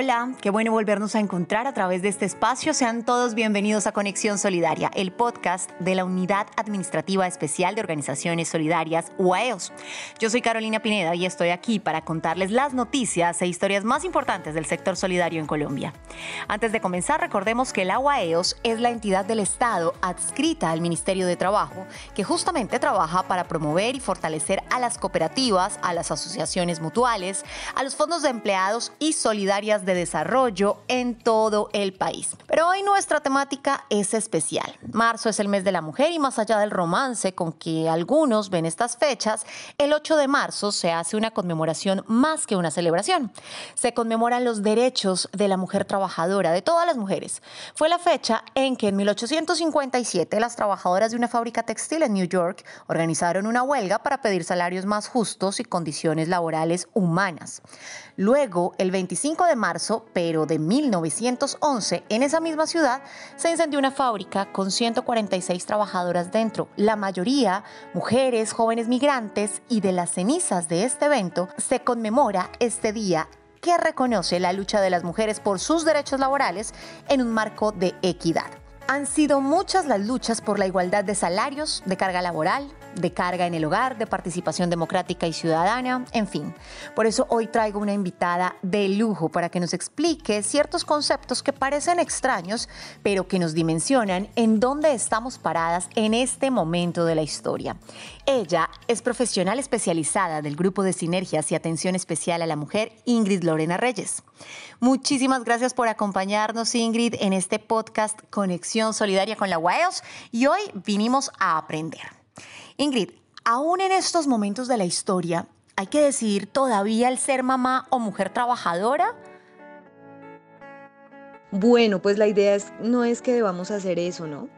Hola, qué bueno volvernos a encontrar a través de este espacio. Sean todos bienvenidos a Conexión Solidaria, el podcast de la Unidad Administrativa Especial de Organizaciones Solidarias, UAEOS. Yo soy Carolina Pineda y estoy aquí para contarles las noticias e historias más importantes del sector solidario en Colombia. Antes de comenzar, recordemos que la UAEOS es la entidad del Estado adscrita al Ministerio de Trabajo que justamente trabaja para promover y fortalecer a las cooperativas, a las asociaciones mutuales, a los fondos de empleados y solidarias de desarrollo en todo el país. Pero hoy nuestra temática es especial. Marzo es el mes de la mujer y más allá del romance con que algunos ven estas fechas, el 8 de marzo se hace una conmemoración más que una celebración. Se conmemoran los derechos de la mujer trabajadora, de todas las mujeres. Fue la fecha en que en 1857 las trabajadoras de una fábrica textil en New York organizaron una huelga para pedir salarios más justos y condiciones laborales humanas. Luego, el 25 de marzo, pero de 1911, en esa misma ciudad, se incendió una fábrica con 146 trabajadoras dentro, la mayoría mujeres, jóvenes migrantes, y de las cenizas de este evento se conmemora este día que reconoce la lucha de las mujeres por sus derechos laborales en un marco de equidad. Han sido muchas las luchas por la igualdad de salarios, de carga laboral, de carga en el hogar, de participación democrática y ciudadana, en fin. Por eso hoy traigo una invitada de lujo para que nos explique ciertos conceptos que parecen extraños, pero que nos dimensionan en dónde estamos paradas en este momento de la historia. Ella es profesional especializada del Grupo de Sinergias y Atención Especial a la Mujer, Ingrid Lorena Reyes. Muchísimas gracias por acompañarnos, Ingrid, en este podcast Conexión Solidaria con la WAEOS y hoy vinimos a aprender. Ingrid, aún en estos momentos de la historia, ¿hay que decidir todavía el ser mamá o mujer trabajadora? Bueno, pues la idea es, no es que debamos hacer eso, ¿no?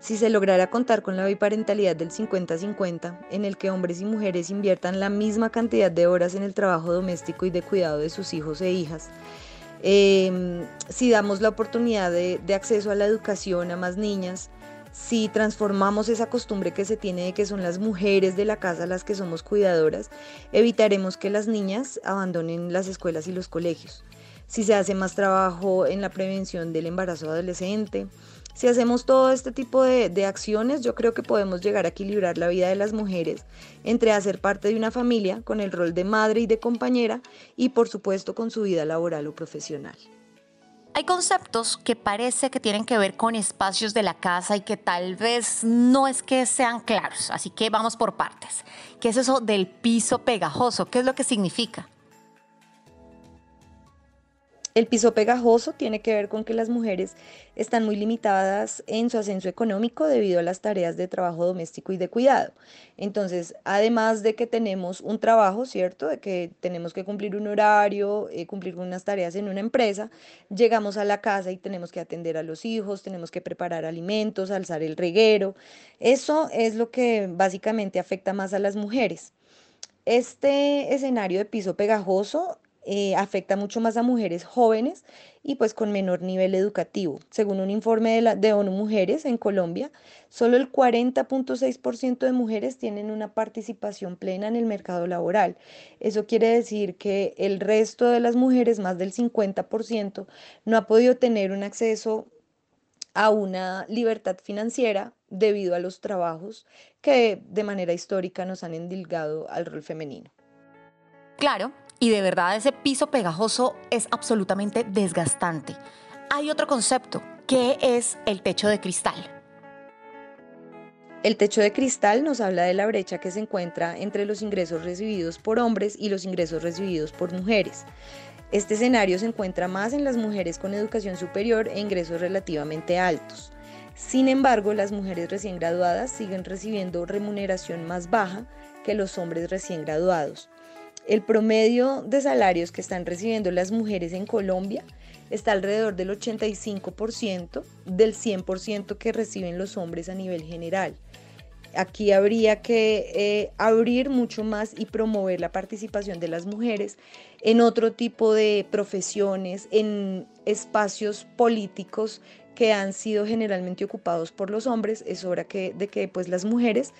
Si se lograra contar con la biparentalidad del 50-50, en el que hombres y mujeres inviertan la misma cantidad de horas en el trabajo doméstico y de cuidado de sus hijos e hijas, em, si damos la oportunidad de acceso a la educación a más niñas, si transformamos esa costumbre que se tiene de que son las mujeres de la casa las que somos cuidadoras, evitaremos que las niñas abandonen las escuelas y los colegios. Si se hace más trabajo en la prevención del embarazo adolescente, si hacemos todo este tipo de, de, acciones, yo creo que podemos llegar a equilibrar la vida de las mujeres entre hacer parte de una familia con el rol de madre y de compañera y por supuesto con su vida laboral o profesional. Hay conceptos que parece que tienen que ver con espacios de la casa y que tal vez no es que sean claros, así que vamos por partes. ¿Qué es eso del piso pegajoso? ¿Qué es lo que significa? El piso pegajoso tiene que ver con que las mujeres están muy limitadas en su ascenso económico debido a las tareas de trabajo doméstico y de cuidado. Entonces, además de que tenemos un trabajo, ¿cierto? De que tenemos que cumplir un horario, eh, cumplir unas tareas en una empresa, llegamos a la casa y tenemos que atender a los hijos, tenemos que preparar alimentos, alzar el reguero. Eso es lo que básicamente afecta más a las mujeres. Este escenario de piso pegajoso eh, afecta mucho más a mujeres jóvenes y pues con menor nivel educativo. Según un informe de, la, de ONU Mujeres en Colombia, solo el 40.6% de mujeres tienen una participación plena en el mercado laboral. Eso quiere decir que el resto de las mujeres, más del 50%, no ha podido tener un acceso a una libertad financiera debido a los trabajos que de manera histórica nos han endilgado al rol femenino. Claro, y de verdad ese piso pegajoso es absolutamente desgastante. Hay otro concepto, que es el techo de cristal. El techo de cristal nos habla de la brecha que se encuentra entre los ingresos recibidos por hombres y los ingresos recibidos por mujeres. Este escenario se encuentra más en las mujeres con educación superior e ingresos relativamente altos. Sin embargo, las mujeres recién graduadas siguen recibiendo remuneración más baja que los hombres recién graduados. El promedio de salarios que están recibiendo las mujeres en Colombia está alrededor del 85% del 100% que reciben los hombres a nivel general. Aquí habría que eh, abrir mucho más y promover la participación de las mujeres en otro tipo de profesiones, en espacios políticos que han sido generalmente ocupados por los hombres. Es hora de que pues, las mujeres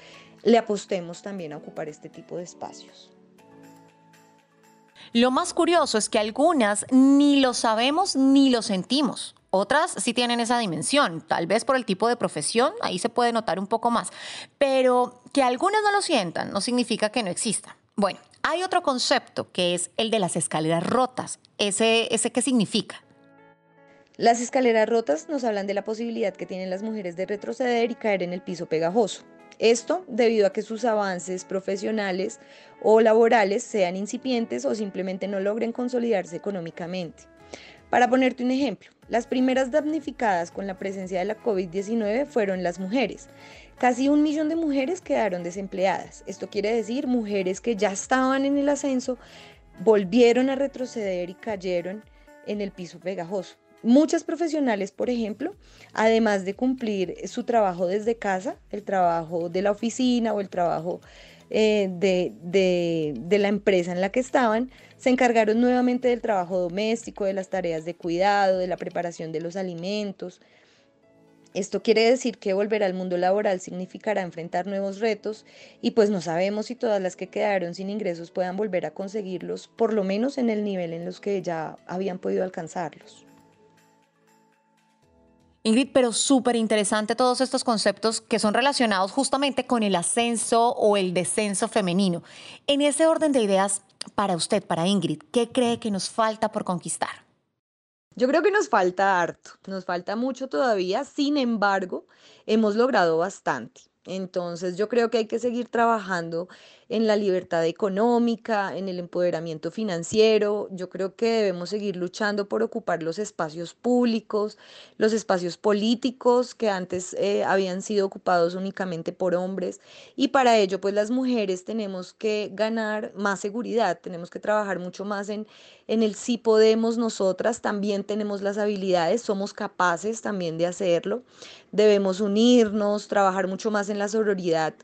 le apostemos también a ocupar este tipo de espacios. Lo más curioso es que algunas ni lo sabemos ni lo sentimos. Otras sí tienen esa dimensión, tal vez por el tipo de profesión, ahí se puede notar un poco más, pero que algunas no lo sientan no significa que no exista. Bueno, hay otro concepto que es el de las escaleras rotas. ¿Ese, ese qué significa? Las escaleras rotas nos hablan de la posibilidad que tienen las mujeres de retroceder y caer en el piso pegajoso. Esto debido a que sus avances profesionales o laborales sean incipientes o simplemente no logren consolidarse económicamente. Para ponerte un ejemplo, las primeras damnificadas con la presencia de la COVID-19 fueron las mujeres. Casi un millón de mujeres quedaron desempleadas. Esto quiere decir mujeres que ya estaban en el ascenso, volvieron a retroceder y cayeron en el piso pegajoso. Muchas profesionales, por ejemplo, además de cumplir su trabajo desde casa, el trabajo de la oficina o el trabajo eh, de, la empresa en la que estaban, se encargaron nuevamente del trabajo doméstico, de las tareas de cuidado, de la preparación de los alimentos. Esto quiere decir que volver al mundo laboral significará enfrentar nuevos retos y pues no sabemos si todas las que quedaron sin ingresos puedan volver a conseguirlos, por lo menos en el nivel en los que ya habían podido alcanzarlos. Ingrid, pero súper interesante todos estos conceptos que son relacionados justamente con el ascenso o el descenso femenino. En ese orden de ideas, para usted, para Ingrid, ¿qué cree que nos falta por conquistar? Yo creo que nos falta harto, nos falta mucho todavía, sin embargo, hemos logrado bastante. Entonces yo creo que hay que seguir trabajando en la libertad económica, en el empoderamiento financiero. Yo creo que debemos seguir luchando por ocupar los espacios públicos, los espacios políticos que antes eh, habían sido ocupados únicamente por hombres. Y para ello, pues las mujeres tenemos que ganar más seguridad, tenemos que trabajar mucho más en, en el sí podemos nosotras, también tenemos las habilidades, somos capaces también de hacerlo. Debemos unirnos, trabajar mucho más en la sororidad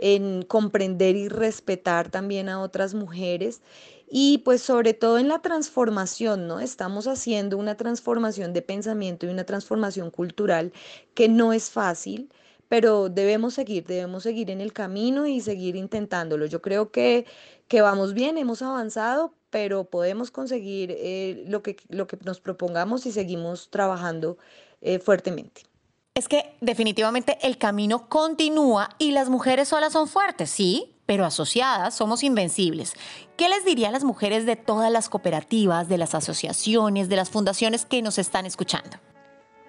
en comprender y respetar también a otras mujeres y pues sobre todo en la transformación, ¿no? Estamos haciendo una transformación de pensamiento y una transformación cultural que no es fácil, pero debemos seguir, debemos seguir en el camino y seguir intentándolo. Yo creo que, que vamos bien, hemos avanzado, pero podemos conseguir eh, lo, que, lo que nos propongamos y seguimos trabajando eh, fuertemente. Es que definitivamente el camino continúa y las mujeres solas son fuertes, sí, pero asociadas somos invencibles. ¿Qué les diría a las mujeres de todas las cooperativas, de las asociaciones, de las fundaciones que nos están escuchando?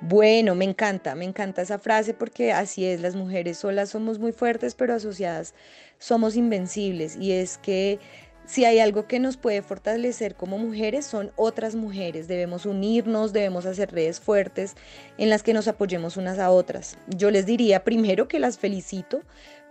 Bueno, me encanta, me encanta esa frase porque así es, las mujeres solas somos muy fuertes, pero asociadas somos invencibles. Y es que si hay algo que nos puede fortalecer como mujeres son otras mujeres. Debemos unirnos, debemos hacer redes fuertes en las que nos apoyemos unas a otras. Yo les diría primero que las felicito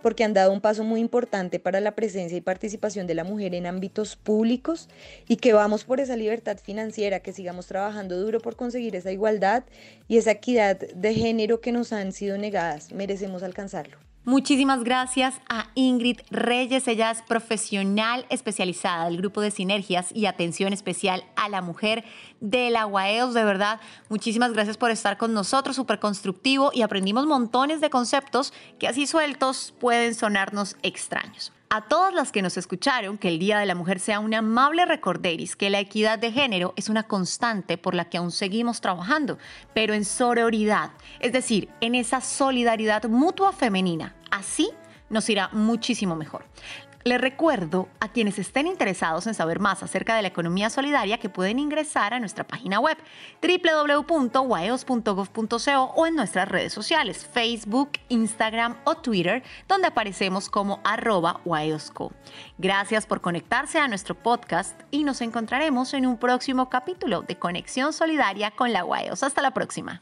porque han dado un paso muy importante para la presencia y participación de la mujer en ámbitos públicos y que vamos por esa libertad financiera, que sigamos trabajando duro por conseguir esa igualdad y esa equidad de género que nos han sido negadas. Merecemos alcanzarlo. Muchísimas gracias a Ingrid Reyes. Ella es profesional especializada del grupo de sinergias y atención especial a la mujer de la UAEOS. De verdad, muchísimas gracias por estar con nosotros, súper constructivo y aprendimos montones de conceptos que así sueltos pueden sonarnos extraños a todas las que nos escucharon que el Día de la Mujer sea un amable recorderis que la equidad de género es una constante por la que aún seguimos trabajando, pero en sororidad, es decir, en esa solidaridad mutua femenina. Así nos irá muchísimo mejor. Les recuerdo a quienes estén interesados en saber más acerca de la economía solidaria que pueden ingresar a nuestra página web www.waeos.gov.co o en nuestras redes sociales, Facebook, Instagram o Twitter, donde aparecemos como arroba. Gracias por conectarse a nuestro podcast y nos encontraremos en un próximo capítulo de Conexión Solidaria con la WAEOS. Hasta la próxima.